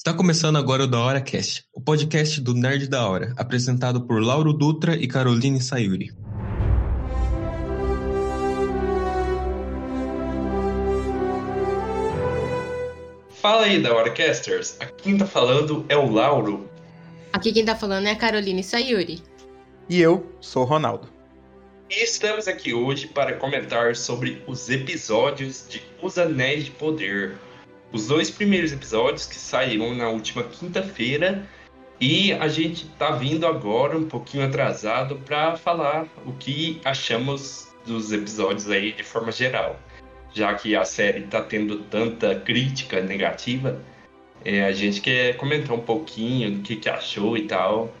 Está começando agora o Da Hora Cast, o podcast do Nerd da Hora, apresentado por Lauro Dutra e Caroline Sayuri. Fala aí, Da Hora Casters. Aqui quem tá falando é o Lauro. Aqui quem tá falando é a Caroline Sayuri. E eu sou o Ronaldo. E estamos aqui hoje para comentar sobre os episódios de Os Anéis de Poder, os dois primeiros episódios que saíram na última quinta-feira e a gente tá vindo agora um pouquinho atrasado para falar o que achamos dos episódios aí de forma geral. Já que a série tá tendo tanta crítica negativa, é, a gente quer comentar um pouquinho do que, que achou e tal.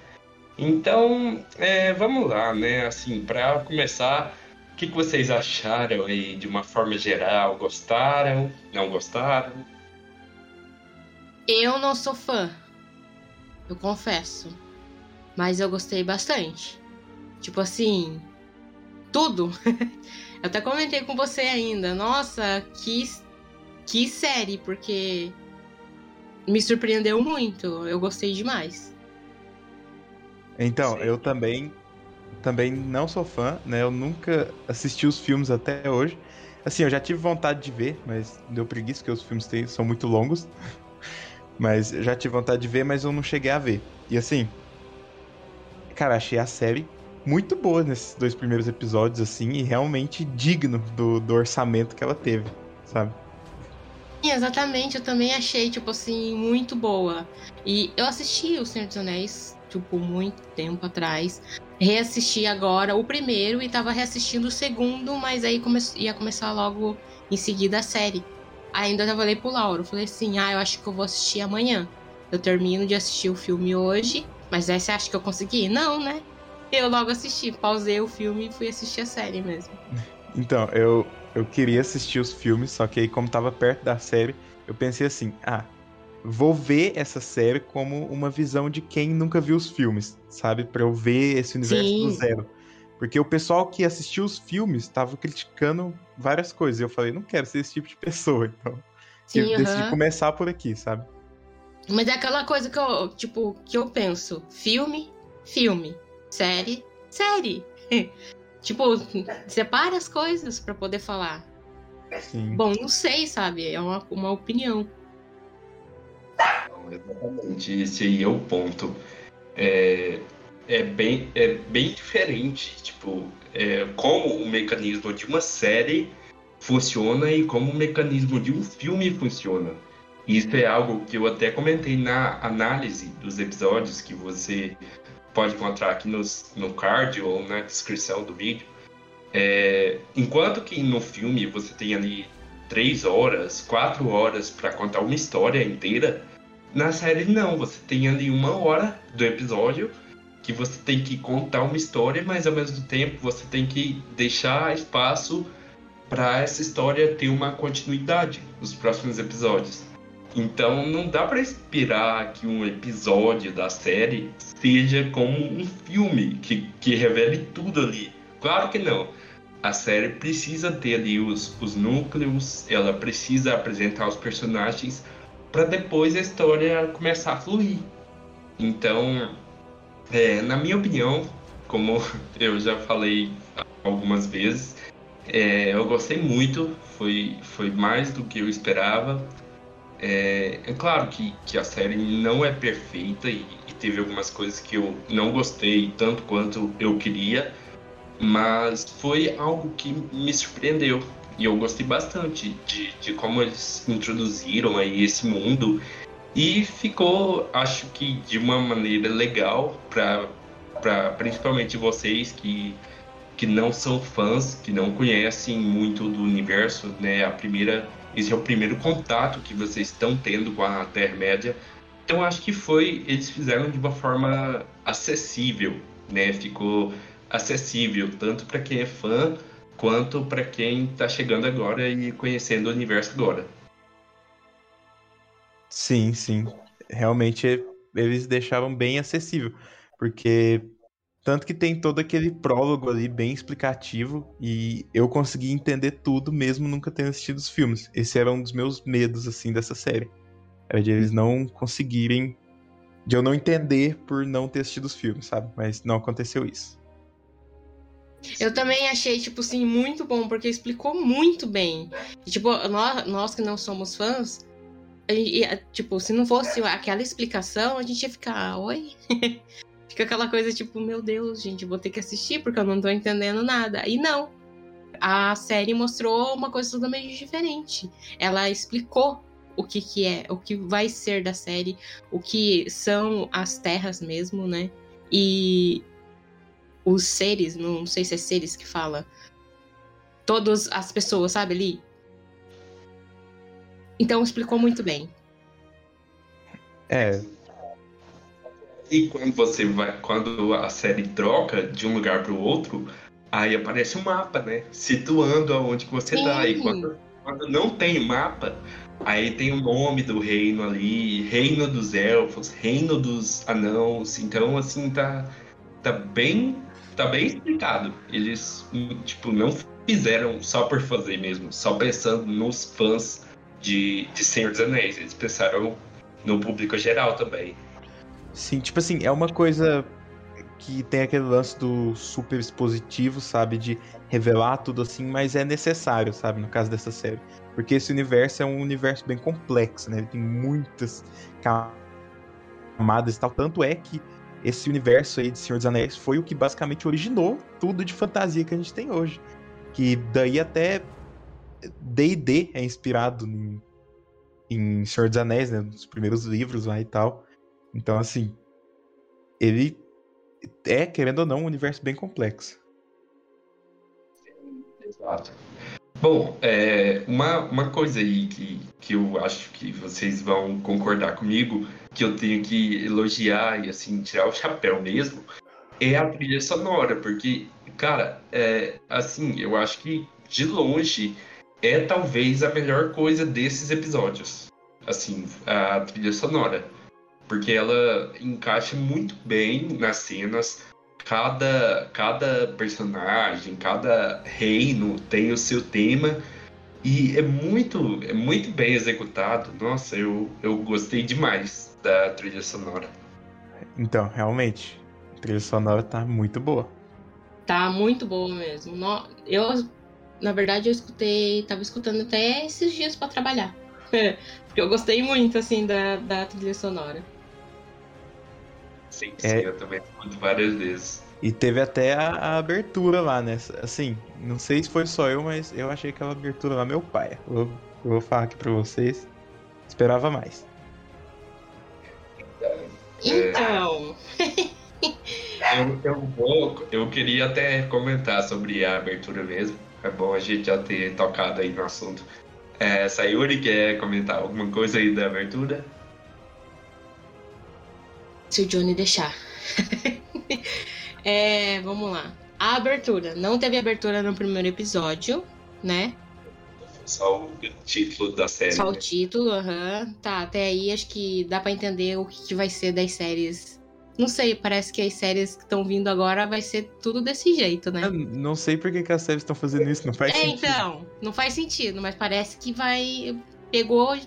Então, é, vamos lá, né? Assim, para começar, o que, que vocês acharam aí de uma forma geral? Gostaram? Não gostaram? Eu não sou fã, eu confesso. Mas eu gostei bastante. Tipo assim, tudo. eu até comentei com você ainda. Nossa, que, que série, porque me surpreendeu muito. Eu gostei demais. Então, Sim. eu também também não sou fã, né? Eu nunca assisti os filmes até hoje. Assim, eu já tive vontade de ver, mas deu preguiça, porque os filmes têm- são muito longos. Mas já tive vontade de ver, mas eu não cheguei a ver. E assim, cara, achei a série muito boa nesses dois primeiros episódios, assim, e realmente digno do, do orçamento que ela teve, sabe? Sim, exatamente, eu também achei, tipo assim, muito boa. E eu assisti O Senhor dos Anéis, tipo, muito tempo atrás. Reassisti agora o primeiro e tava reassistindo o segundo, mas aí come ia começar logo em seguida a série. Ainda eu falei pro Lauro, falei assim, ah, eu acho que eu vou assistir amanhã. Eu termino de assistir o filme hoje, mas aí você acha que eu consegui? Não, né? Eu logo assisti, pausei o filme e fui assistir a série mesmo. Então, eu, eu queria assistir os filmes, só que aí, como tava perto da série, eu pensei assim: ah, vou ver essa série como uma visão de quem nunca viu os filmes, sabe? Pra eu ver esse universo do Sim. zero. Porque o pessoal que assistiu os filmes tava criticando várias coisas. E eu falei: não quero ser esse tipo de pessoa, então. Sim, eu decidi aham. começar por aqui, sabe? Mas é aquela coisa que eu, tipo, que eu penso. Filme, filme. Série, série. tipo, separa as coisas pra poder falar. Sim. Bom, não sei, sabe? É uma, uma opinião. Não, Exatamente, esse aí é o ponto. É, é, bem, é bem diferente, tipo, é, como o mecanismo de uma série funciona e como o mecanismo de um filme funciona. Isso é algo que eu até comentei na análise dos episódios que você pode encontrar aqui nos, no card ou na descrição do vídeo. É, enquanto que no filme você tem ali três horas, quatro horas para contar uma história inteira, na série não, você tem ali uma hora do episódio que você tem que contar uma história, mas ao mesmo tempo você tem que deixar espaço para essa história ter uma continuidade nos próximos episódios. Então não dá para esperar que um episódio da série seja como um filme que, que revele tudo ali. Claro que não. A série precisa ter ali os, os núcleos, ela precisa apresentar os personagens para depois a história começar a fluir. Então, é, na minha opinião, como eu já falei algumas vezes, é, eu gostei muito, foi, foi mais do que eu esperava. É, é claro que, que a série não é perfeita e, e teve algumas coisas que eu não gostei tanto quanto eu queria, mas foi algo que me surpreendeu. E eu gostei bastante de, de como eles introduziram aí esse mundo e ficou, acho que de uma maneira legal para principalmente vocês que, que não são fãs, que não conhecem muito do universo, né? A primeira, esse é o primeiro contato que vocês estão tendo com a Terra-média. Então acho que foi, eles fizeram de uma forma acessível, né? Ficou acessível tanto para quem é fã quanto para quem está chegando agora e conhecendo o universo agora. Sim, sim. Realmente eles deixaram bem acessível. Porque tanto que tem todo aquele prólogo ali bem explicativo e eu consegui entender tudo mesmo nunca tendo assistido os filmes. Esse era um dos meus medos, assim, dessa série. É de eles não conseguirem. De eu não entender por não ter assistido os filmes, sabe? Mas não aconteceu isso. Eu também achei, tipo assim, muito bom, porque explicou muito bem. E, tipo, nós, nós que não somos fãs, tipo, se não fosse aquela explicação, a gente ia ficar, oi? Fica aquela coisa tipo, meu Deus, gente, vou ter que assistir porque eu não tô entendendo nada. E não. A série mostrou uma coisa totalmente diferente. Ela explicou o que, que é, o que vai ser da série, o que são as terras mesmo, né? E os seres, não sei se é seres que fala, todas as pessoas, sabe ali? Então explicou muito bem. É. E quando você vai, quando a série troca de um lugar para o outro, aí aparece um mapa, né? Situando aonde que você Sim. tá. E quando, quando não tem mapa, aí tem o nome do reino ali, reino dos elfos, reino dos anãos. Então, assim, tá, tá bem tá bem explicado. Eles, tipo, não fizeram só por fazer mesmo, só pensando nos fãs de, de Senhor dos Anéis. Eles pensaram no público geral também. Sim, tipo assim, é uma coisa que tem aquele lance do super expositivo, sabe? De revelar tudo assim, mas é necessário, sabe? No caso dessa série. Porque esse universo é um universo bem complexo, né? Ele tem muitas camadas e tal. Tanto é que esse universo aí de Senhor dos Anéis foi o que basicamente originou tudo de fantasia que a gente tem hoje. Que daí até D&D é inspirado em, em Senhor dos Anéis, né? Nos primeiros livros lá e tal. Então, assim, ele é, querendo ou não, um universo bem complexo. Exato. Bom, é, uma, uma coisa aí que, que eu acho que vocês vão concordar comigo, que eu tenho que elogiar e assim, tirar o chapéu mesmo, é a trilha sonora, porque, cara, é, assim, eu acho que de longe é talvez a melhor coisa desses episódios. Assim, a trilha sonora. Porque ela encaixa muito bem nas cenas, cada, cada personagem, cada reino tem o seu tema e é muito, é muito bem executado. Nossa, eu, eu gostei demais da trilha sonora. Então, realmente, a trilha sonora tá muito boa. Tá muito boa mesmo. Eu, na verdade, eu escutei, tava escutando até esses dias para trabalhar. Porque eu gostei muito, assim, da, da trilha sonora. Sim, sim, é... eu também escuto várias vezes. E teve até a, a, abertura lá, né? Assim, não sei se foi só eu, mas eu achei aquela abertura lá meu pai. Eu, eu vou falar aqui pra vocês. Esperava mais. Então. eu, eu, vou, eu queria até comentar sobre a abertura mesmo. É bom a gente já ter tocado aí no assunto. É, Sayuri quer comentar alguma coisa aí da abertura? Se o Johnny deixar. é, vamos lá. A abertura. Não teve abertura no primeiro episódio, né? Só o título da série. Só né? o título, aham. Uhum. Tá, até aí acho que dá para entender o que, que vai ser das séries não sei, parece que as séries que estão vindo agora vai ser tudo desse jeito, né? Eu não sei por que, que as séries estão fazendo isso, não faz é, sentido. então, não faz sentido, mas parece que vai. Pegou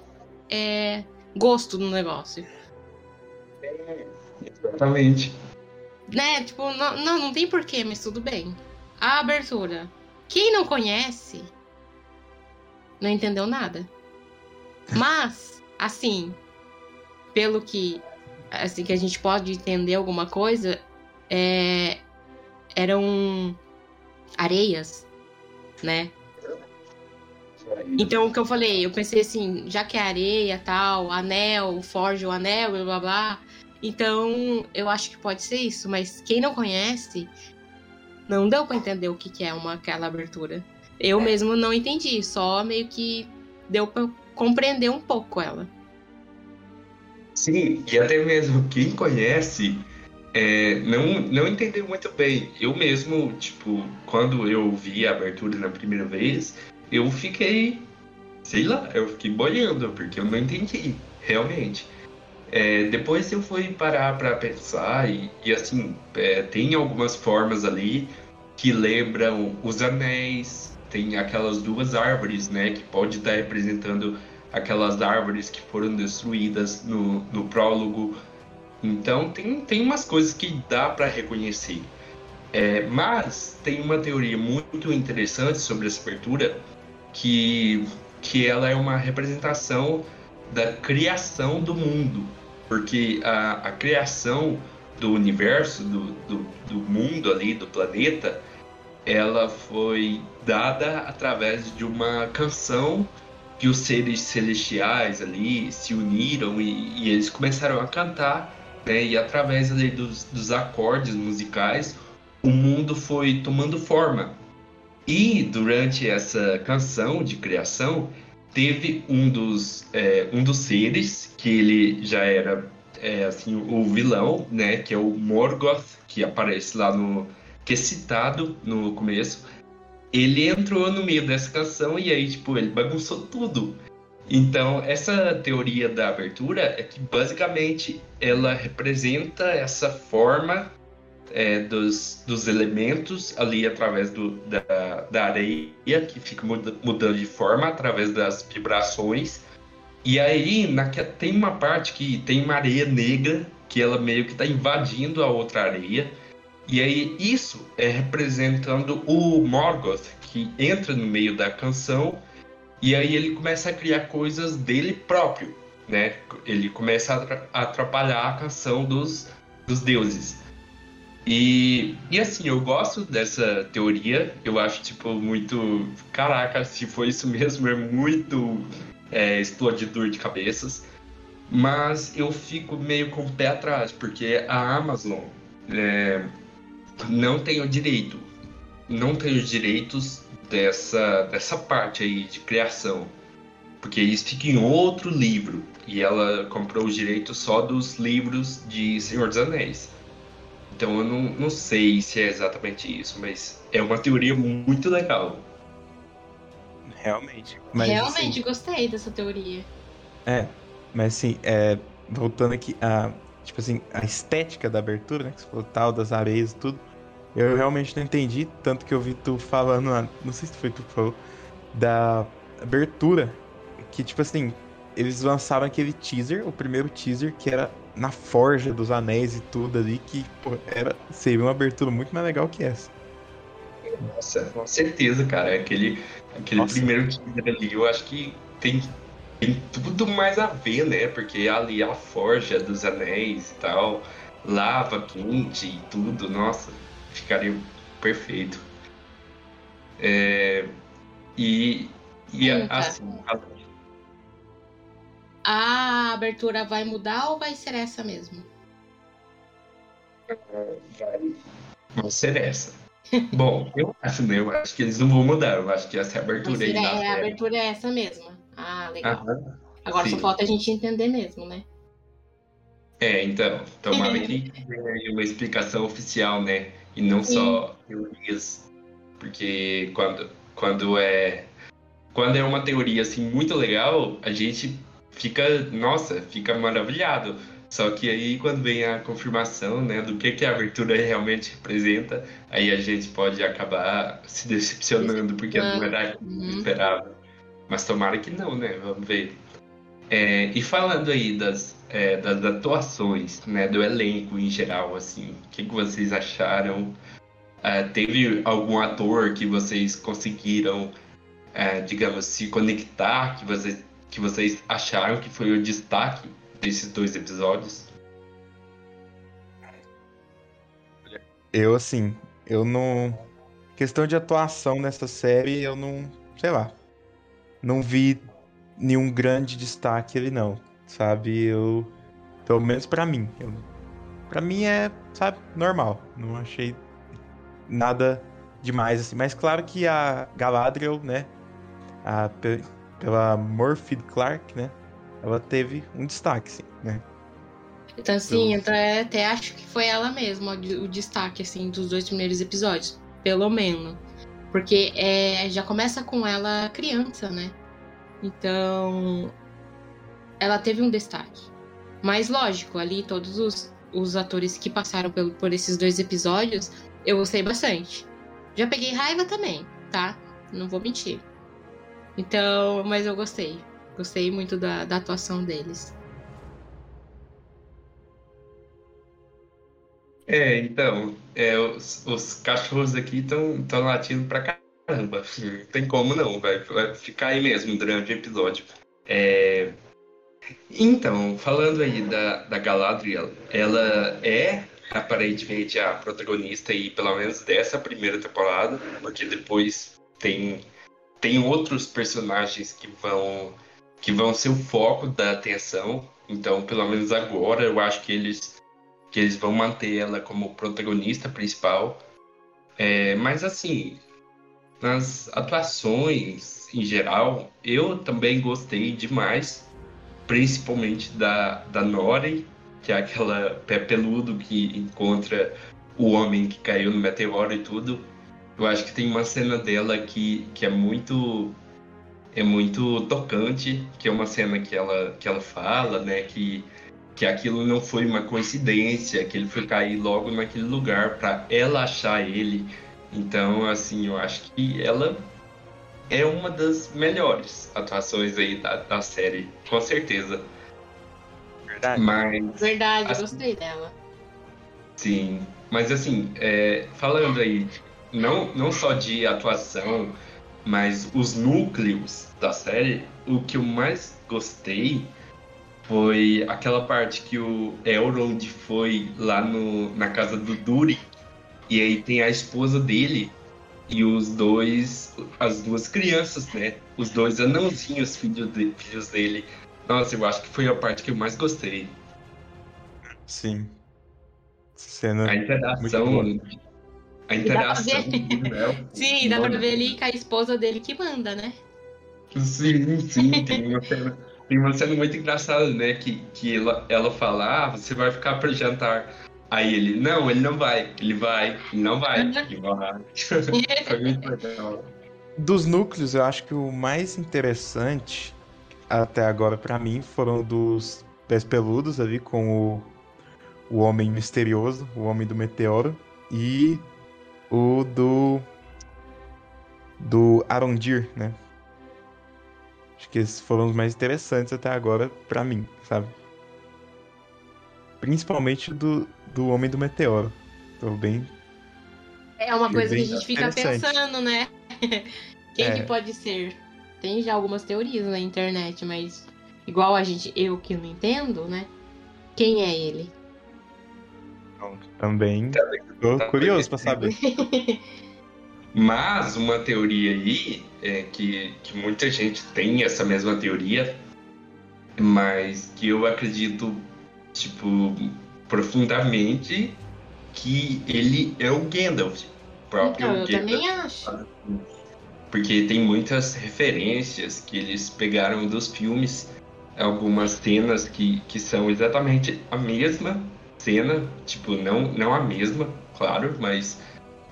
é, gosto no negócio. É, exatamente. Né, tipo, não, não, não tem porquê, mas tudo bem. A abertura. Quem não conhece, não entendeu nada. Mas, assim, pelo que assim que a gente pode entender alguma coisa, é, eram areias, né? Então, o que eu falei, eu pensei assim, já que é areia, tal, anel, forja o anel, blá blá blá. Então, eu acho que pode ser isso, mas quem não conhece, não deu para entender o que, que é uma aquela abertura. Eu é. mesmo não entendi, só meio que deu para compreender um pouco ela. Sim, e até mesmo quem conhece é, não, não entendeu muito bem. Eu mesmo, tipo, quando eu vi a abertura na primeira vez, eu fiquei, sei lá, eu fiquei boiando, porque eu não entendi, realmente. É, depois eu fui parar para pensar e, e assim, é, tem algumas formas ali que lembram os anéis, tem aquelas duas árvores, né, que pode estar representando aquelas árvores que foram destruídas no, no prólogo. Então tem, tem umas coisas que dá para reconhecer. É, mas tem uma teoria muito interessante sobre essa abertura que, que ela é uma representação da criação do mundo. Porque a, a criação do universo, do, do, do mundo ali, do planeta, ela foi dada através de uma canção que os seres celestiais ali se uniram e, e eles começaram a cantar, né? E através ali dos, dos acordes musicais, o mundo foi tomando forma. E durante essa canção de criação, teve um dos, é, um dos seres que ele já era é, assim o vilão, né? Que é o Morgoth, que aparece lá no que é citado no começo, ele entrou no meio dessa canção e aí, tipo, ele bagunçou tudo. Então, essa teoria da abertura é que basicamente ela representa essa forma é, dos, dos elementos ali através do, da, da areia, que fica mudando de forma através das vibrações. E aí, na, tem uma parte que tem uma areia negra, que ela meio que está invadindo a outra areia. E aí isso é representando o Morgoth, que entra no meio da canção e aí ele começa a criar coisas dele próprio, né? Ele começa a atrapalhar a canção dos, dos deuses. E, e assim, eu gosto dessa teoria, eu acho, tipo, muito. Caraca, se for isso mesmo, é muito é, explodidor de cabeças. Mas eu fico meio com o pé atrás, porque a Amazon. É, não tem o direito, não tem os direitos dessa, dessa parte aí de criação. Porque isso fica em outro livro. E ela comprou os direitos só dos livros de Senhor dos Anéis. Então eu não, não sei se é exatamente isso, mas é uma teoria muito legal. Realmente. Mas, Realmente, assim, gostei dessa teoria. É, mas assim, é, voltando aqui a tipo assim, a estética da abertura, né? Que você falou tal, das areias e tudo. Eu realmente não entendi, tanto que eu vi tu falando, não sei se foi tu que falou, da abertura. Que, tipo assim, eles lançaram aquele teaser, o primeiro teaser, que era na forja dos anéis e tudo ali, que pô, era, seria uma abertura muito mais legal que essa. Nossa, com certeza, cara. Aquele, aquele primeiro teaser ali, eu acho que tem tem tudo mais a ver, né? Porque ali é a forja dos anéis e tal, lava quente e tudo, nossa, ficaria perfeito. É, e e Sim, assim. A... a abertura vai mudar ou vai ser essa mesmo? Vai, vai ser essa. Bom, eu acho, né? Eu acho que eles não vão mudar. Eu acho que essa é a abertura aí. É, a abertura é essa mesma. Ah, legal. Agora sim. só falta a gente entender mesmo, né? É, então, tomara que tenha uma explicação oficial, né? E não sim. só teorias. Porque quando, quando é. Quando é uma teoria assim muito legal, a gente fica, nossa, fica maravilhado. Só que aí quando vem a confirmação, né, do que, que a abertura realmente representa, aí a gente pode acabar se decepcionando porque não era uhum. esperava. Mas tomara que não, né? Vamos ver. É, e falando aí das, é, das atuações, né, do elenco em geral, assim, o que, que vocês acharam? É, teve algum ator que vocês conseguiram, é, digamos, se conectar, que vocês, que vocês acharam que foi o destaque desses dois episódios? Eu, assim, eu não. Questão de atuação nessa série, eu não. Sei lá não vi nenhum grande destaque ali não, sabe? Eu pelo menos para mim, eu, para mim é, sabe, normal. Não achei nada demais assim, mas claro que a Galadriel, né, a pela Morphy Clark, né, ela teve um destaque, sim, né? Então, sim, então, é, até acho que foi ela mesma o destaque, assim, dos dois primeiros episódios, pelo menos. Porque é, já começa com ela criança, né? Então, ela teve um destaque. Mas, lógico, ali todos os, os atores que passaram por, por esses dois episódios, eu gostei bastante. Já peguei raiva também, tá? Não vou mentir. Então, mas eu gostei. Gostei muito da, da atuação deles. É, então, é, os, os cachorros aqui estão latindo pra caramba. Não tem como não, vai, vai ficar aí mesmo durante o episódio. É, então, falando aí da, da Galadriel, ela é aparentemente a protagonista aí, pelo menos dessa primeira temporada, porque depois tem, tem outros personagens que vão que vão ser o foco da atenção. Então, pelo menos agora, eu acho que eles que eles vão manter ela como protagonista principal. É, mas assim, nas atuações em geral, eu também gostei demais, principalmente da, da Nori, que é aquela pé peludo que encontra o homem que caiu no meteoro e tudo. Eu acho que tem uma cena dela que, que é muito é muito tocante, que é uma cena que ela, que ela fala, né, que, que aquilo não foi uma coincidência, que ele foi cair logo naquele lugar para ela achar ele. Então, assim, eu acho que ela é uma das melhores atuações aí da, da série, com certeza. Verdade. Mas, Verdade, assim, gostei dela. Sim, mas assim, é, falando aí, não, não só de atuação, mas os núcleos da série, o que eu mais gostei foi aquela parte que o Elrond foi lá no, na casa do Durin e aí tem a esposa dele e os dois, as duas crianças, né? Os dois anãozinhos, filhos, de, filhos dele. Nossa, eu acho que foi a parte que eu mais gostei. Sim. Cena a interação. A interação. Ver... Sim, dá pra ver ali com a esposa dele que manda, né? Sim, sim, tem uma cena. Tem uma cena muito engraçada, né? Que, que ela, ela fala, ah, você vai ficar para jantar. Aí ele, não, ele não vai, ele vai, ele não vai, ele vai. Foi muito legal. Dos núcleos, eu acho que o mais interessante até agora para mim foram dos pés peludos ali com o, o homem misterioso, o homem do meteoro e o do do Arondir, né? Acho que esses foram os mais interessantes até agora para mim, sabe? Principalmente do, do Homem do Meteoro. Tô bem. É uma coisa que a gente fica pensando, né? Quem é. que pode ser? Tem já algumas teorias na internet, mas igual a gente, eu que não entendo, né? Quem é ele? Também tô curioso para saber. Mas uma teoria aí é que, que muita gente tem essa mesma teoria, mas que eu acredito, tipo, profundamente que ele é o Gandalf. Próprio então, eu Gandalf. também acho. Porque tem muitas referências que eles pegaram dos filmes, algumas cenas que, que são exatamente a mesma cena, tipo, não, não a mesma, claro, mas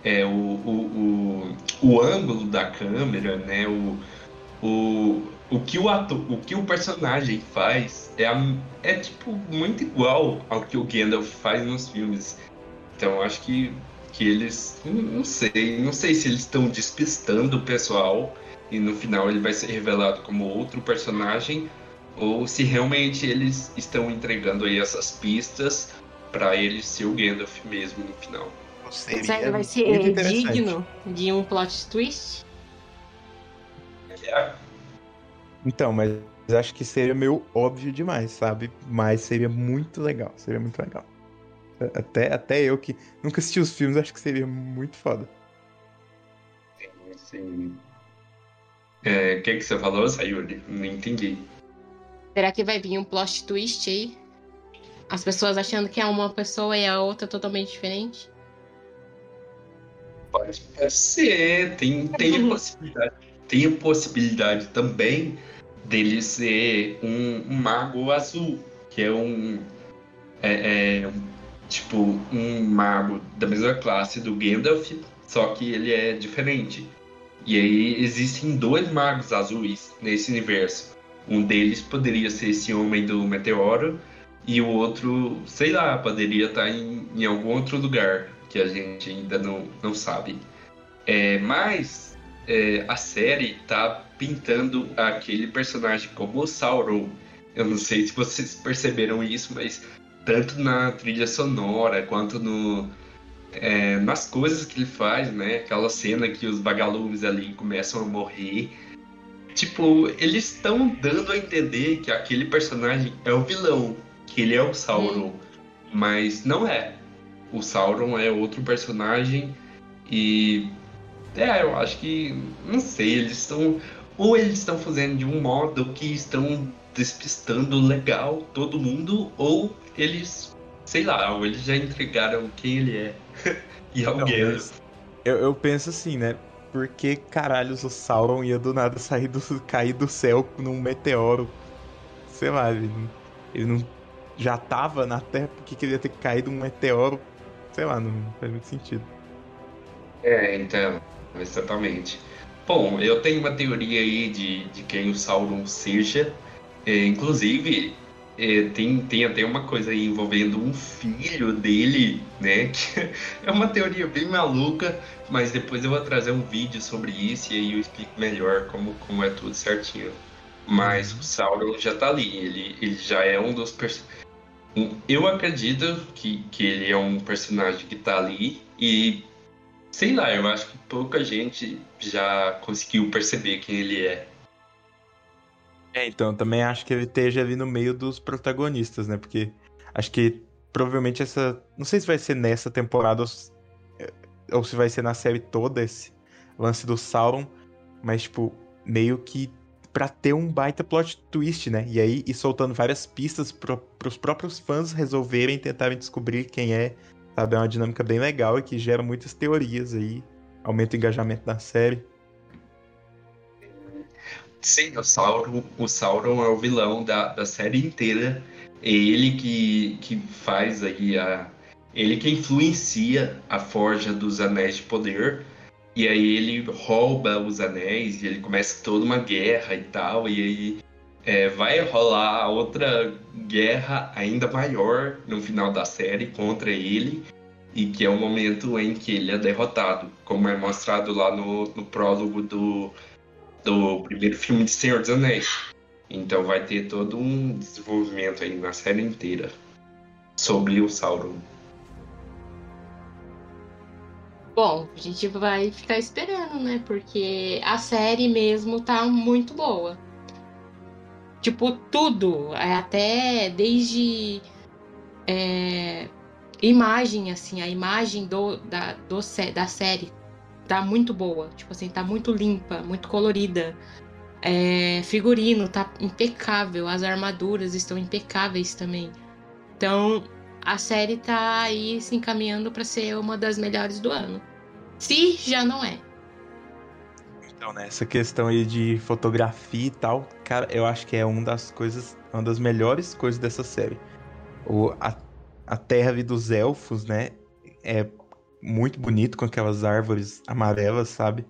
é, o, o, o, o ângulo da câmera, né? O, o, o, que o, ato, o que o personagem faz é, a, é tipo muito igual ao que o Gandalf faz nos filmes. Então acho que, que eles. Não sei, não sei se eles estão despistando o pessoal e no final ele vai ser revelado como outro personagem ou se realmente eles estão entregando aí essas pistas para ele ser o Gandalf mesmo no final. Seria Será que vai ser digno de um plot twist? É. Então, mas acho que seria meio óbvio demais, sabe? Mas seria muito legal, seria muito legal. Até, até eu que nunca assisti os filmes, acho que seria muito foda. Sim, sim. É, o que, que você falou, Sayuri? Não entendi. Será que vai vir um plot twist aí? As pessoas achando que é uma pessoa e a outra totalmente diferente? Pode ser, tem, tem a possibilidade. Tem a possibilidade também dele ser um, um mago azul, que é um. É, é, tipo, um mago da mesma classe do Gandalf, só que ele é diferente. E aí existem dois magos azuis nesse universo. Um deles poderia ser esse homem do meteoro, e o outro, sei lá, poderia estar em, em algum outro lugar que a gente ainda não, não sabe. É, mas é, a série tá pintando aquele personagem como o Sauron. Eu não sei se vocês perceberam isso, mas tanto na trilha sonora quanto no, é, nas coisas que ele faz, né? Aquela cena que os vagalumes ali começam a morrer. Tipo, eles estão dando a entender que aquele personagem é o vilão, que ele é o Sauron. Mas não é. O Sauron é outro personagem e. É, eu acho que. Não sei, eles estão. Ou eles estão fazendo de um modo que estão despistando legal todo mundo, ou eles. Sei lá, ou eles já entregaram quem ele é. e alguém. Não, eu, eu penso assim, né? Por que caralhos o Sauron ia do nada sair do, cair do céu num meteoro? Sei lá, ele não, ele não já tava na Terra, por que queria ter caído um meteoro? Sei lá, não faz muito sentido. É, então, exatamente. Bom, eu tenho uma teoria aí de, de quem o Sauron seja. É, inclusive, é, tem, tem até uma coisa aí envolvendo um filho dele, né? Que é uma teoria bem maluca, mas depois eu vou trazer um vídeo sobre isso e aí eu explico melhor como, como é tudo certinho. Mas o Sauron já tá ali, ele, ele já é um dos personagens. Eu acredito que, que ele é um personagem que tá ali e sei lá, eu acho que pouca gente já conseguiu perceber quem ele é. É, então, também acho que ele esteja ali no meio dos protagonistas, né? Porque acho que provavelmente essa. Não sei se vai ser nessa temporada ou, se vai ser na série toda esse lance do Sauron, mas, tipo, meio que para ter um baita plot twist, né? E aí ir soltando várias pistas para os próprios fãs resolverem tentarem descobrir quem é, sabe? É uma dinâmica bem legal e que gera muitas teorias aí, aumenta o engajamento da série. Sim, o Sauron, o Sauron é o vilão da, da série inteira. É ele que, que faz aí a. Ele que influencia a forja dos Anéis de Poder. E aí ele rouba os anéis e ele começa toda uma guerra e tal. E aí é, vai rolar outra guerra ainda maior no final da série contra ele. E que é o momento em que ele é derrotado, como é mostrado lá no, no prólogo do, do primeiro filme de Senhor dos Anéis. Então vai ter todo um desenvolvimento aí na série inteira sobre o Sauron. Bom, a gente vai ficar esperando, né? Porque a série mesmo tá muito boa. Tipo, tudo, é até desde é, imagem, assim, a imagem do, da, do, da série tá muito boa. Tipo assim, tá muito limpa, muito colorida. É, figurino tá impecável, as armaduras estão impecáveis também. Então, a série tá aí se encaminhando para ser uma das melhores do ano. Se já não é. Então, né, essa questão aí de fotografia e tal, cara, eu acho que é uma das coisas, uma das melhores coisas dessa série. O, a, a Terra dos Elfos, né, é muito bonito com aquelas árvores amarelas, sabe?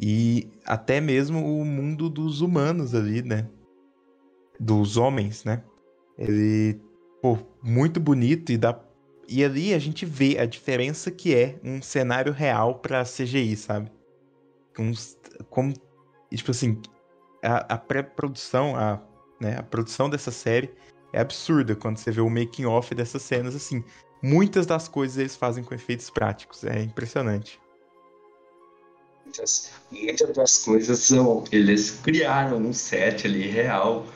E até mesmo o mundo dos humanos ali, né? Dos homens, né? Ele, pô, muito bonito e dá e ali a gente vê a diferença que é um cenário real para CGI, sabe? Com, como tipo assim, a, a pré-produção, a, né, a produção dessa série é absurda quando você vê o making off dessas cenas assim muitas das coisas eles fazem com efeitos práticos. É impressionante. Muitas, muitas das coisas são. Eles criaram um set ali real.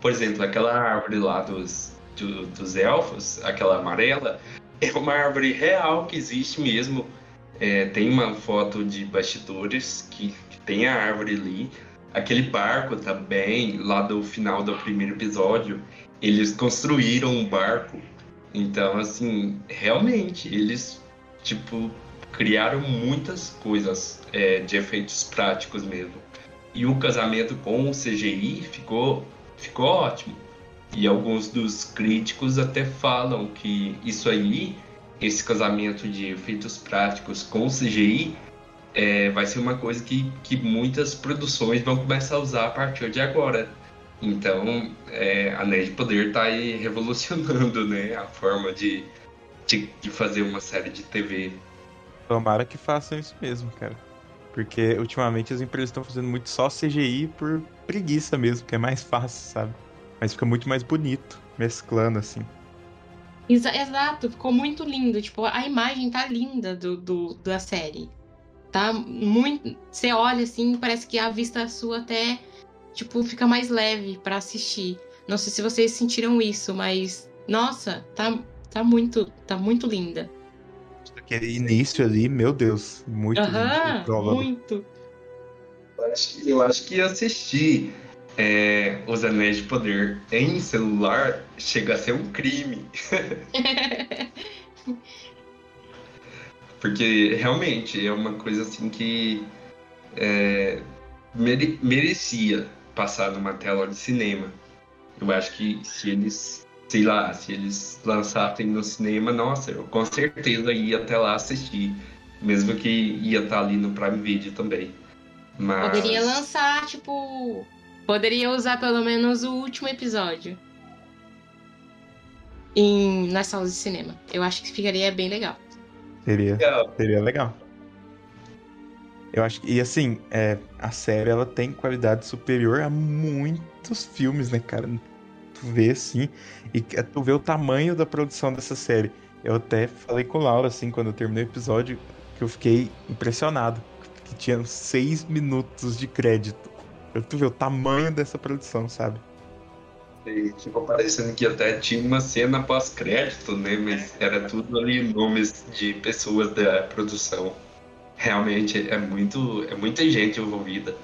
Por exemplo, aquela árvore lá dos, do, dos elfos, aquela amarela, é uma árvore real que existe mesmo. É, tem uma foto de bastidores que, que tem a árvore ali. Aquele barco também, lá do final do primeiro episódio, eles construíram um barco então, assim, realmente, eles, tipo, criaram muitas coisas é, de efeitos práticos mesmo. E o casamento com o CGI ficou, ficou ótimo. E alguns dos críticos até falam que isso aí, esse casamento de efeitos práticos com CGI, é, vai ser uma coisa que, que muitas produções vão começar a usar a partir de agora. Então, é, Anéis de Poder está aí revolucionando né, a forma de, de, de, fazer uma série de TV. Tomara que façam isso mesmo, cara. Porque ultimamente as empresas estão fazendo muito só CGI por preguiça mesmo, que é mais fácil, sabe? Mas fica muito mais bonito, mesclando assim. Exa exato, ficou muito lindo. Tipo, a imagem tá linda do, do, da série. Tá muito. Você olha assim, parece que a vista sua até, tipo, fica mais leve para assistir. Não sei se vocês sentiram isso, mas. Nossa, tá, tá muito. Tá muito linda. Aquele início ali, meu Deus, muito Aham, muito. Eu acho, que- eu acho que assistir é, Os Anéis de Poder em celular chega a ser um crime. Porque realmente é uma coisa assim que é, mere- merecia passar numa tela de cinema. Eu acho que se eles, sei lá, se eles lançassem no cinema, nossa, eu com certeza ia até lá assistir. Mesmo que ia estar ali no Prime Video também. Mas... Poderia lançar, tipo. Poderia usar pelo menos o último episódio. Em, nas salas de cinema. Eu acho que ficaria bem legal. Seria, Legal. seria legal. Eu acho que, e assim, é, a série ela tem qualidade superior a muitos filmes, né, cara? Tu vê assim, e que- tu vê o tamanho da produção dessa série. Eu até falei com o Laura, assim, quando eu terminei o episódio, que eu fiquei impressionado. Que tinha seis minutos de crédito. Eu- Tu vê o tamanho dessa produção, sabe? E, Tipo, parecendo que até tinha uma cena pós-crédito, né? Mas era tudo ali nomes de pessoas da produção. Realmente é muito, é muita gente envolvida.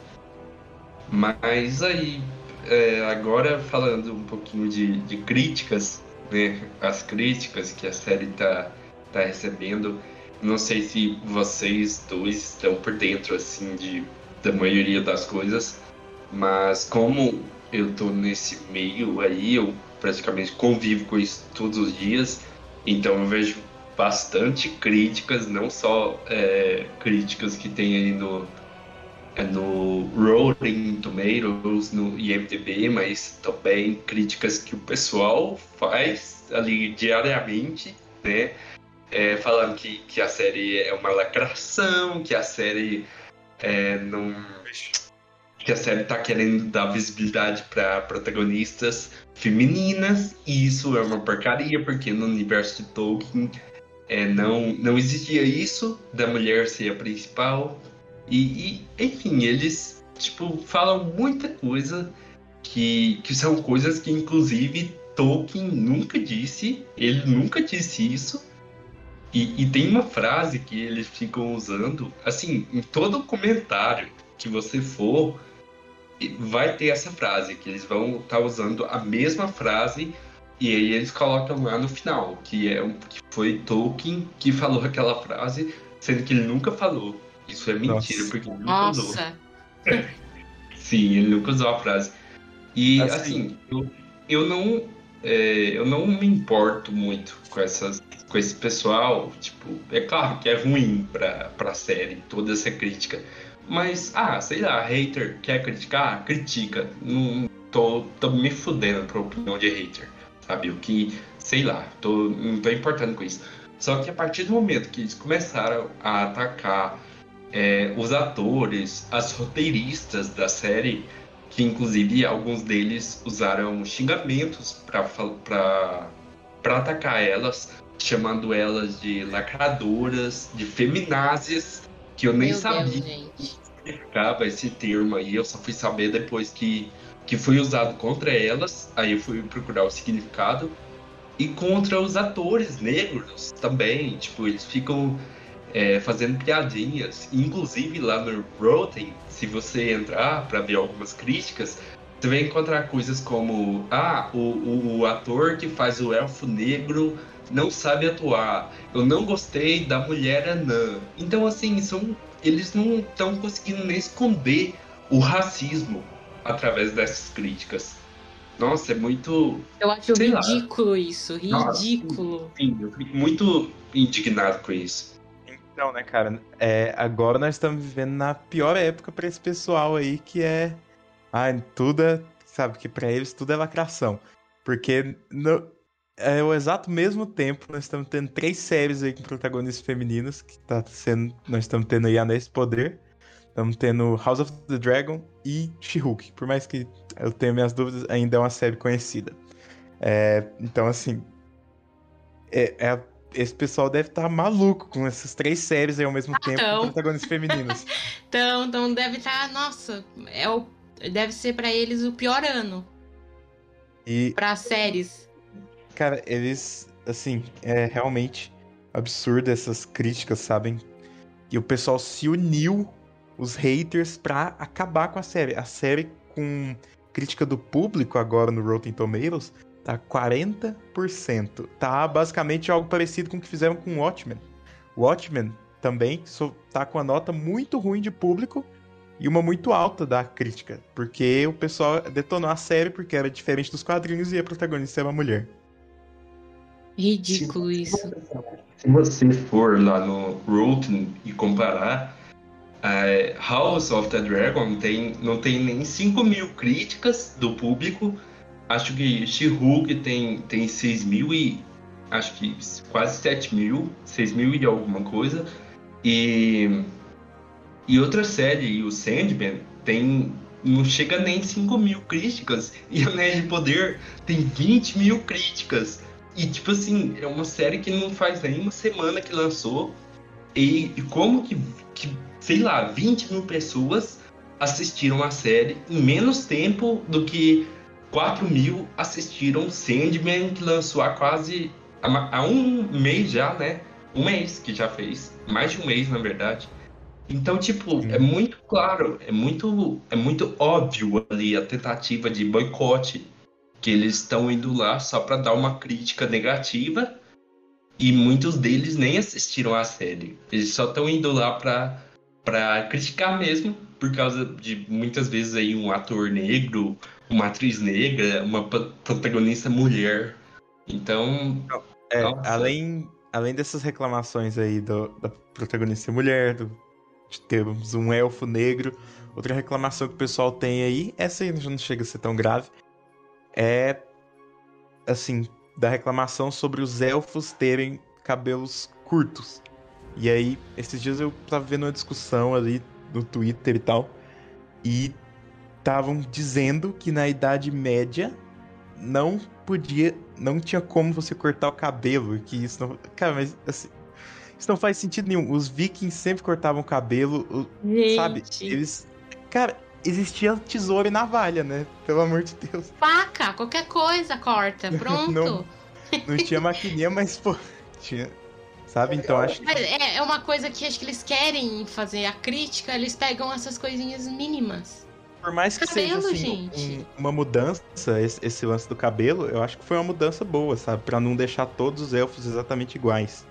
Mas aí, é, agora falando um pouquinho de, de críticas, né? As críticas que a série tá, tá recebendo. Não sei se vocês dois estão por dentro, assim, de, da maioria das coisas. Mas como eu tô nesse meio aí, eu praticamente convivo com isso todos os dias, então eu vejo bastante críticas, não só é, críticas que tem aí no, é, no Rolling Tomatoes, no IMDb, mas também críticas que o pessoal faz ali diariamente, né? É, falando que, que a série é uma lacração, que a série é, não que a série tá querendo dar visibilidade para protagonistas femininas e isso é uma porcaria porque no universo de Tolkien é, não não existia isso da mulher ser a principal. E, e, enfim eles tipo falam muita coisa que que são coisas que inclusive Tolkien nunca disse ele nunca disse isso. E, e tem uma frase que eles ficam usando assim em todo comentário que você for vai ter essa frase, que eles vão estar usando a mesma frase e aí eles colocam lá no final, que é que foi Tolkien que falou aquela frase, sendo que ele nunca falou. Isso é mentira, Nossa. porque ele nunca usou. Nossa. Sim, ele nunca usou a frase. E Assim- assim, eu, eu não é, eu não me importo muito com essas com esse pessoal, tipo, é claro que é ruim pra, pra série, toda essa crítica. Mas, ah, sei lá, hater quer criticar? Critica. Não tô, tô me fudendo pra opinião de hater, sabe? O que, sei lá, tô, não tô importando com isso. Só que a partir do momento que eles começaram a atacar é, os atores, as roteiristas da série, que inclusive alguns deles usaram xingamentos para atacar elas, chamando elas de lacradoras, de feminazes, que eu nem Meu sabia Deus, gente. significava esse termo aí, eu só fui saber depois que, que foi usado contra elas, aí eu fui procurar o significado, e contra os atores negros também, tipo, eles ficam é, fazendo piadinhas, inclusive lá no Rotten, se você entrar para ver algumas críticas, você vai encontrar coisas como, ah, o, o, o ator que faz o elfo negro não sabe atuar, eu não gostei da mulher anã. Então, assim, são eles não estão conseguindo nem esconder o racismo através dessas críticas. Nossa, é muito. Eu acho Sei lá. ridículo isso. Nossa. Ridículo. Enfim, eu fico muito indignado com isso. Então, né, cara, é, agora nós estamos vivendo na pior época pra esse pessoal aí, que é. Ai, tudo é. Sabe, que pra eles tudo é lacração. Porque no, é o exato mesmo tempo nós estamos tendo três séries aí com protagonistas femininas, que tá sendo. Nós estamos tendo aí Anéis de Poder. Estamos tendo House of the Dragon e She-Hulk. Por mais que eu tenha minhas dúvidas, ainda é uma série conhecida. É, então, assim. É, é, esse pessoal deve estar tá maluco com essas três séries aí ao mesmo ah, tempo com protagonistas femininos. então, então deve estar. Tá, nossa, é o, deve ser para eles o pior ano. E. Pra séries. Cara, eles. Assim, é realmente absurdo essas críticas, sabem? E o pessoal se uniu os haters pra acabar com a série. A série com crítica do público agora no Rotten Tomatoes tá 40%. Tá basicamente algo parecido com o que fizeram com Watchmen. Watchmen também tá com a nota muito ruim de público e uma muito alta da crítica, porque o pessoal detonou a série porque era diferente dos quadrinhos e a protagonista era uma mulher. Ridículo isso. Se você for lá no Rotten e comparar, Uh, House of the Dragon tem, não tem nem 5 mil críticas do público. Acho que She-Hulk tem, tem 6 mil e. Acho que quase 7 mil. 6 mil e alguma coisa. E. E outra série, o Sandman, tem. Não chega nem 5 mil críticas. E Anéis de Poder tem 20 mil críticas. E, tipo assim, é uma série que não faz nem uma semana que lançou. E, e como que, que sei lá, 20 mil pessoas assistiram a série em menos tempo do que 4 mil assistiram Sandman, que lançou há quase. há um mês já, né? Um mês que já fez. Mais de um mês, na verdade. Então, tipo, é muito claro, é muito, é muito óbvio ali a tentativa de boicote. Que eles estão indo lá só para dar uma crítica negativa. E muitos deles nem assistiram a série. Eles só estão indo lá para para criticar mesmo, por causa de muitas vezes aí um ator negro, uma atriz negra, uma protagonista mulher. Então. É, além, além dessas reclamações aí do, da protagonista mulher, do, de termos um elfo negro, outra reclamação que o pessoal tem aí, essa aí não chega a ser tão grave, é assim, da reclamação sobre os elfos terem cabelos curtos. E aí, esses dias eu tava vendo uma discussão ali no Twitter e tal, e estavam dizendo que na Idade Média não podia, não tinha como você cortar o cabelo, que isso não, cara, mas assim, isso não faz sentido nenhum. Os vikings sempre cortavam o cabelo, Gente. sabe? Eles, cara, existia tesouro e navalha, né? Pelo amor de Deus. Faca, qualquer coisa corta, pronto. não, não tinha maquininha, mas pô, tinha Sabe? Então acho que... É, é uma coisa que acho que eles querem fazer a crítica, eles pegam essas coisinhas mínimas. Por mais que cabelo, seja assim, um, uma mudança, esse, esse, lance do cabelo, eu acho que foi uma mudança boa, sabe? Pra não deixar todos os elfos exatamente iguais.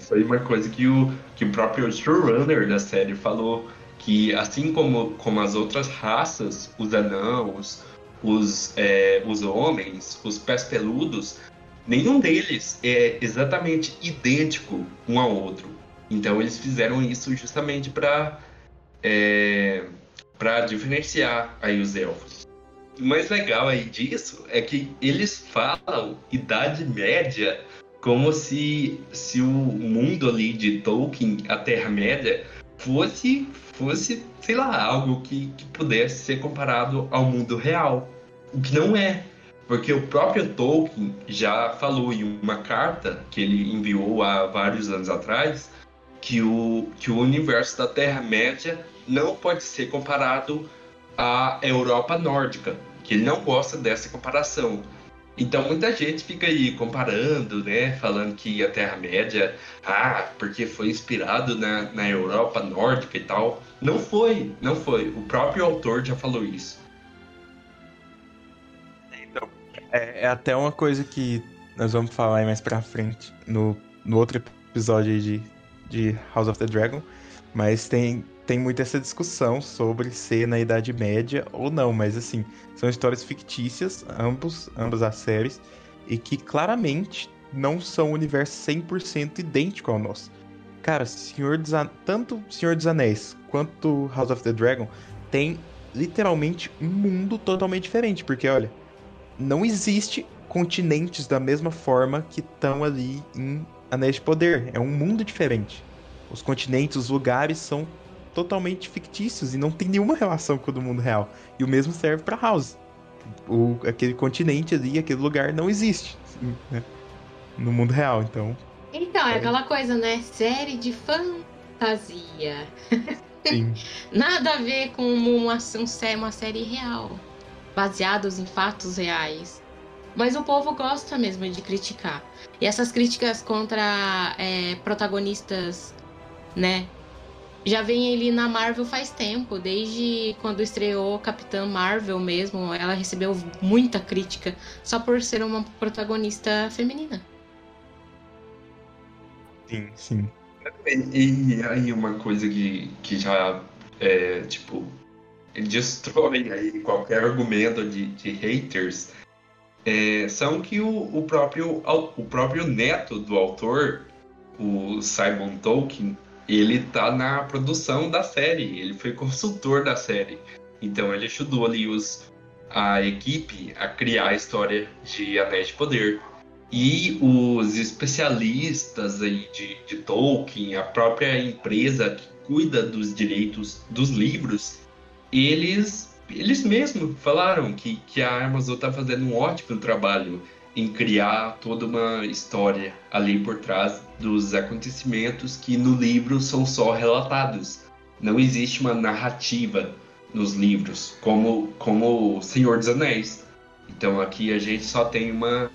Foi uma coisa que o, que o próprio showrunner da série falou, que assim como, como as outras raças, os anãos, os, é, os homens, os pés peludos, nenhum deles é exatamente idêntico um ao outro. Então eles fizeram isso justamente para é, para diferenciar aí os elfos. O mais legal aí disso é que eles falam Idade Média como se, se o mundo ali de Tolkien, a Terra-média, fosse, fosse, sei lá, algo que, que pudesse ser comparado ao mundo real. O que não é. Porque o próprio Tolkien já falou em uma carta que ele enviou há vários anos atrás que o, que o universo da Terra-média não pode ser comparado à Europa nórdica, que ele não gosta dessa comparação. Então muita gente fica aí comparando, né, falando que a Terra-média, ah, porque foi inspirado na, na Europa nórdica e tal. Não foi, não foi. O próprio autor já falou isso. É, é, até uma coisa que nós vamos falar mais pra frente no, no outro episódio de, de House of the Dragon. Mas tem, tem muito essa discussão sobre ser na Idade Média ou não. Mas assim, são histórias fictícias, ambos, ambas as séries, e que claramente não são um universo 100% idêntico ao nosso. Cara, Senhor dos An... tanto Senhor dos Anéis quanto House of the Dragon tem literalmente um mundo totalmente diferente, porque olha, não existe continentes da mesma forma que estão ali em Anéis de Poder. É um mundo diferente. Os continentes, os lugares são totalmente fictícios e não tem nenhuma relação com o do mundo real. E o mesmo serve para House. O, aquele continente ali, aquele lugar não existe né? no mundo real, então. Então, é, é aquela coisa, né? Série de fantasia. Sim. Nada a ver com uma, uma série real, baseados em fatos reais. Mas o povo gosta mesmo de criticar. E essas críticas contra é, protagonistas, né? Já vem ele na Marvel faz tempo, desde quando estreou Capitã Marvel mesmo, ela recebeu muita crítica só por ser uma protagonista feminina. Sim, sim. E, e aí uma coisa que, que já é, tipo, destrói aí qualquer argumento de, de haters é, são que o, o, próprio, o próprio neto do autor, o Simon Tolkien, ele tá na produção da série, ele foi consultor da série. Então ele ajudou ali os, a equipe a criar a história de Anéis de Poder. E os especialistas aí de, de Tolkien, a própria empresa que cuida dos direitos dos livros, eles eles mesmos falaram que, que a Amazon está fazendo um ótimo trabalho em criar toda uma história ali por trás dos acontecimentos que no livro são só relatados. Não existe uma narrativa nos livros, como, como Senhor dos Anéis. Então aqui a gente só tem uma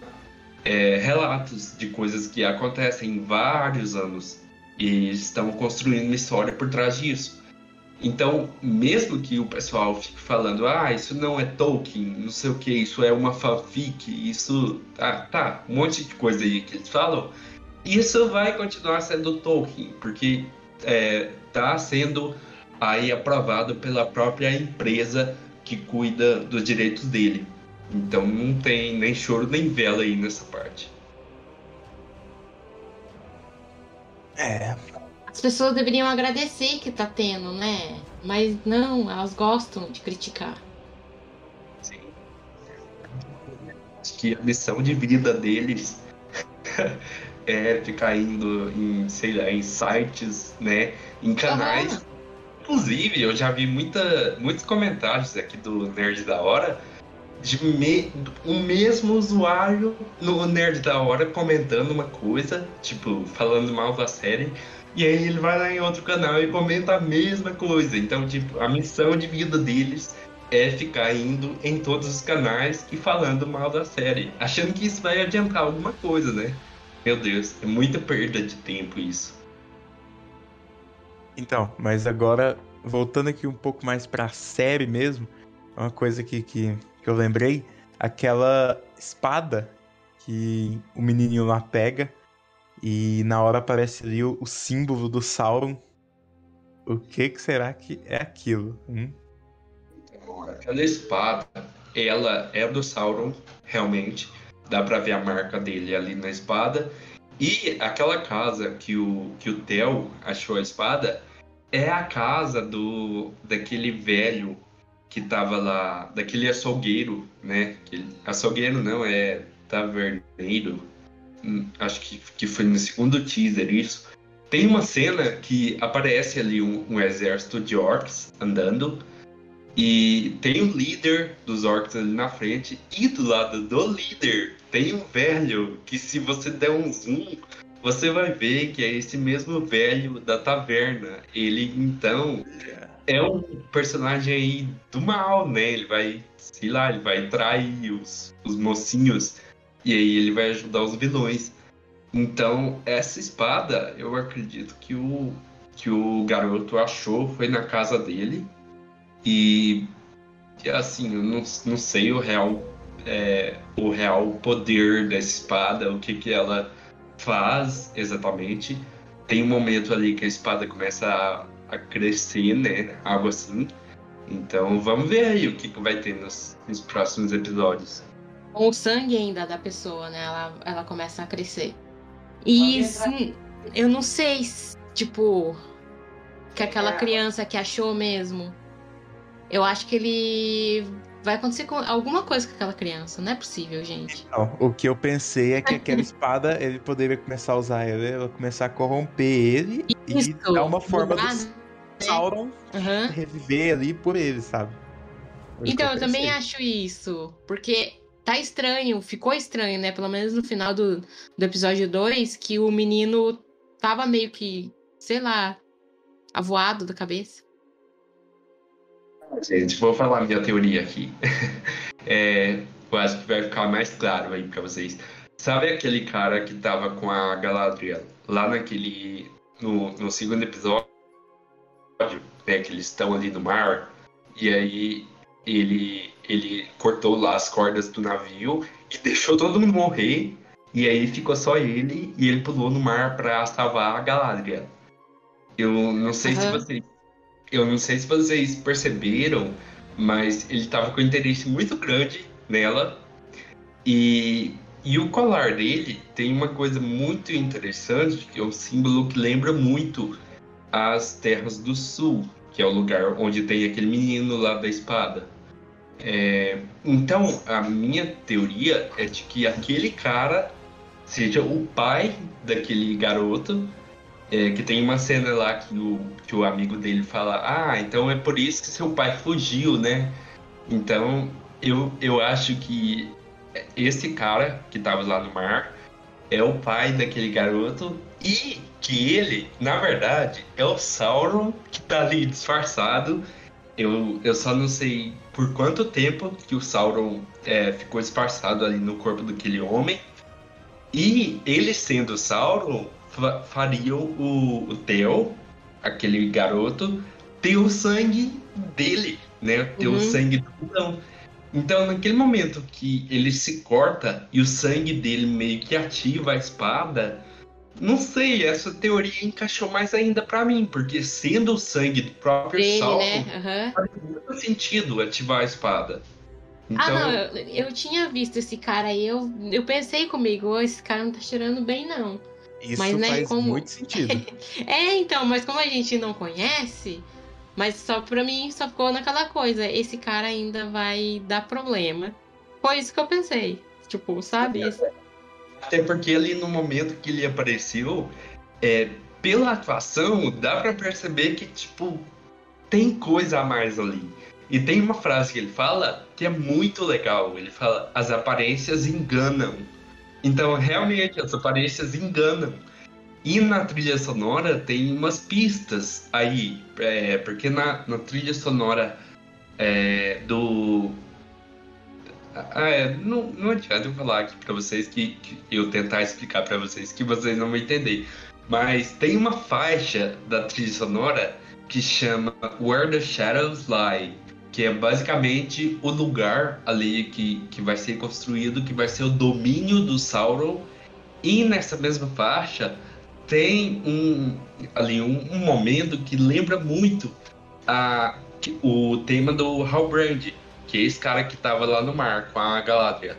é, relatos de coisas que acontecem em vários anos e estão construindo uma história por trás disso. Então, mesmo que o pessoal fique falando, ah, isso não é Tolkien, não sei o que, isso é uma fanfic, isso. Ah, tá, um monte de coisa aí que eles falam, isso vai continuar sendo Tolkien, porque é, tá sendo aí aprovado pela própria empresa que cuida dos direitos dele. Então não tem nem choro nem vela aí nessa parte. É, as pessoas deveriam agradecer que tá tendo, né? Mas não, elas gostam de criticar. Sim. Acho que a missão de vida deles é ficar indo em, sei lá, em sites, né? Em canais. Uhum. Inclusive, eu já vi muita, muitos comentários aqui do Nerd da Hora de me, o mesmo usuário no Nerd da Hora comentando uma coisa, tipo, falando mal da série, e aí ele vai lá em outro canal e comenta a mesma coisa. Então, tipo, a missão de vida deles é ficar indo em todos os canais e falando mal da série, achando que isso vai adiantar alguma coisa, né? Meu Deus, é muita perda de tempo isso. Então, mas agora, voltando aqui um pouco mais pra série mesmo, uma coisa que, que, que eu lembrei, aquela espada que o menininho lá pega e na hora aparece ali o, o símbolo do Sauron. O que, que será que é aquilo? Hum? Aquela espada, ela é do Sauron, realmente. Dá pra ver a marca dele ali na espada. E aquela casa que o, que o Theo achou a espada é a casa do daquele velho que tava lá, daquele açougueiro, né? Açougueiro não, é taverneiro, acho que, que foi no segundo teaser isso. Tem uma cena que aparece ali um, um exército de orcs andando e tem o líder dos orcs ali na frente e do lado do líder tem um velho que se você der um zoom você vai ver que é esse mesmo velho da taverna. Ele então é um personagem aí do mal, né? Ele vai, sei lá, ele vai trair os, os mocinhos e aí ele vai ajudar os vilões. Então, essa espada, eu acredito que o, que o garoto achou foi na casa dele. E, assim, eu não, não sei o real, é, o real poder dessa espada, o que, que ela faz exatamente. Tem um momento ali que a espada começa a, a crescer, né? Algo assim. Então, vamos ver aí o que, que vai ter nos, nos próximos episódios com o sangue ainda da pessoa, né? Ela, ela começa a crescer. E sim, eu não sei, tipo, que aquela é. criança que achou mesmo. Eu acho que ele vai acontecer com alguma coisa com aquela criança. Não é possível, gente. Não, o que eu pensei é que aquela espada, ele poderia começar a usar ela, ela começar a corromper ele Isso, e dar uma forma do, Sauron Aham. reviver ali por ele, sabe? Foi que Então, eu também pensei. acho isso. Porque tá estranho, ficou estranho, né? Pelo menos no final do, do episódio 2, que o menino tava meio que, sei lá, avoado da cabeça. Gente, vou falar minha teoria aqui. É, eu acho que vai ficar mais claro aí pra vocês. Sabe aquele cara que tava com a Galadriel lá naquele. no, no segundo episódio, né? Que eles estão ali no mar, e aí ele, ele cortou lá as cordas do navio e deixou todo mundo morrer. E aí ficou só ele e ele pulou no mar pra salvar a Galadriel. Eu não sei se Aham. vocês. Eu não sei se vocês perceberam, mas ele tava com interesse muito grande nela. E, e o colar dele tem uma coisa muito interessante, que é um símbolo que lembra muito as Terras do Sul, que é o lugar onde tem aquele menino lá da espada. É, então, a minha teoria é de que aquele cara seja o pai daquele garoto, é, que tem uma cena lá que o, que o amigo dele fala: Ah, então é por isso que seu pai fugiu, né? Então, eu, eu acho que esse cara que tava lá no mar é o pai daquele garoto e que ele, na verdade, é o Sauron que tá ali disfarçado. Eu, eu só não sei por quanto tempo que o Sauron é, ficou disfarçado ali no corpo daquele homem. E ele sendo Sauron, fa faria o, o Theo, aquele garoto, ter o sangue dele, né? Ter o Uhum. sangue do vilão. Então, naquele momento que ele se corta e o sangue dele meio que ativa a espada, não sei, essa teoria encaixou mais ainda pra mim, porque sendo o sangue do próprio Dele, Sauron, né? Faz muito sentido ativar a espada. Então, Ah, não, eu, eu tinha visto esse cara aí, eu, eu pensei comigo, "Ô, esse cara não tá cheirando bem, não. Isso Mas, né, faz como- muito sentido. É, então, mas como a gente não conhece, mas só pra mim só ficou naquela coisa, esse cara ainda vai dar problema. Foi isso que eu pensei. Tipo, sabe? Até porque ali no momento que ele apareceu, é, pela atuação, dá pra perceber que, tipo, tem coisa a mais ali. E tem uma frase que ele fala que é muito legal. Ele fala: as aparências enganam. Então, realmente, as aparências enganam. E na trilha sonora tem umas pistas aí. é, porque na, na trilha sonora é, do. Ah, é, não, não adianta eu falar aqui pra vocês que, que eu tentar explicar pra vocês que vocês não vão entender. Mas tem uma faixa da trilha sonora que chama Where the Shadows Lie, que é basicamente o lugar ali que, que vai ser construído, que vai ser o domínio do Sauron. E nessa mesma faixa tem um ali um, um momento que lembra muito a, o tema do Halbrand, que é esse cara que tava lá no mar com a Galadriel.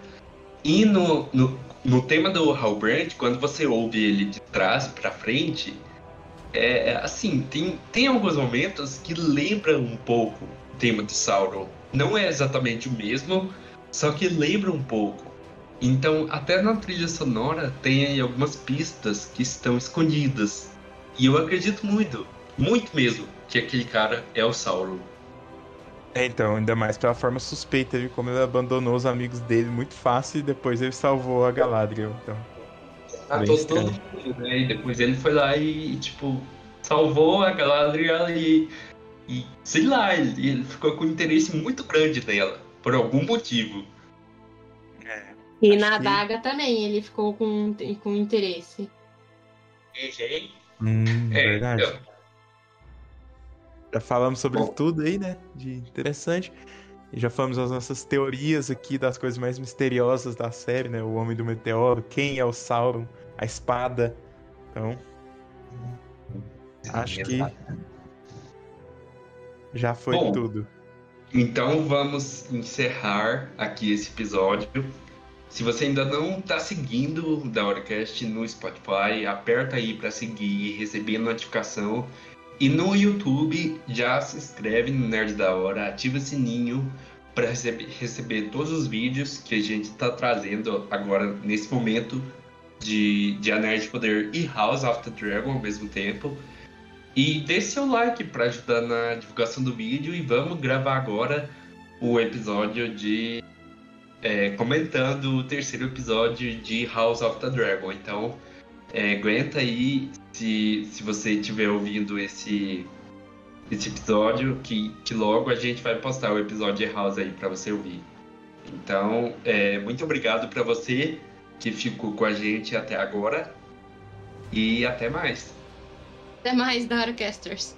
E no, no, no tema do Halbrand, quando você ouve ele de trás pra frente, é é assim, tem, tem alguns momentos que lembram um pouco o tema de Sauron. Não é exatamente o mesmo, só que lembra um pouco. Então, até na trilha sonora tem aí algumas pistas que estão escondidas. E eu acredito muito, muito mesmo, que aquele cara é o Sauron. É, então, ainda mais pela forma suspeita de como ele abandonou os amigos dele muito fácil e depois ele salvou a Galadriel. Então, Matou Bem todo mundo, né? E depois ele foi lá e, tipo, salvou a Galadriel e, e sei lá, ele, ele ficou com um interesse muito grande nela, por algum motivo. E Acho na que- adaga também, ele ficou com, com interesse. hum, É, verdade. então, Já falamos sobre Bom. tudo aí, né? De interessante. Já falamos as nossas teorias aqui das coisas mais misteriosas da série, né? O Homem do Meteoro, quem é o Sauron, a espada. Então, acho que já foi Bom. tudo. Então vamos encerrar aqui esse episódio. Se você ainda não está seguindo o da Horacast no Spotify, aperta aí para seguir e receber a notificação. E no YouTube, já se inscreve no Nerd da Hora, ativa o sininho para receber, receber todos os vídeos que a gente está trazendo agora nesse momento de, de A Nerd Poder e House of the Dragon ao mesmo tempo. E dê seu like para ajudar na divulgação do vídeo e vamos gravar agora o episódio de. É, comentando o terceiro episódio de House of the Dragon. Então, é, aguenta aí se, se você estiver ouvindo esse, esse episódio, que, que logo a gente vai postar o episódio de House aí para você ouvir. Então, é, muito obrigado para você que ficou com a gente até agora e até mais. Até mais, Darocasters.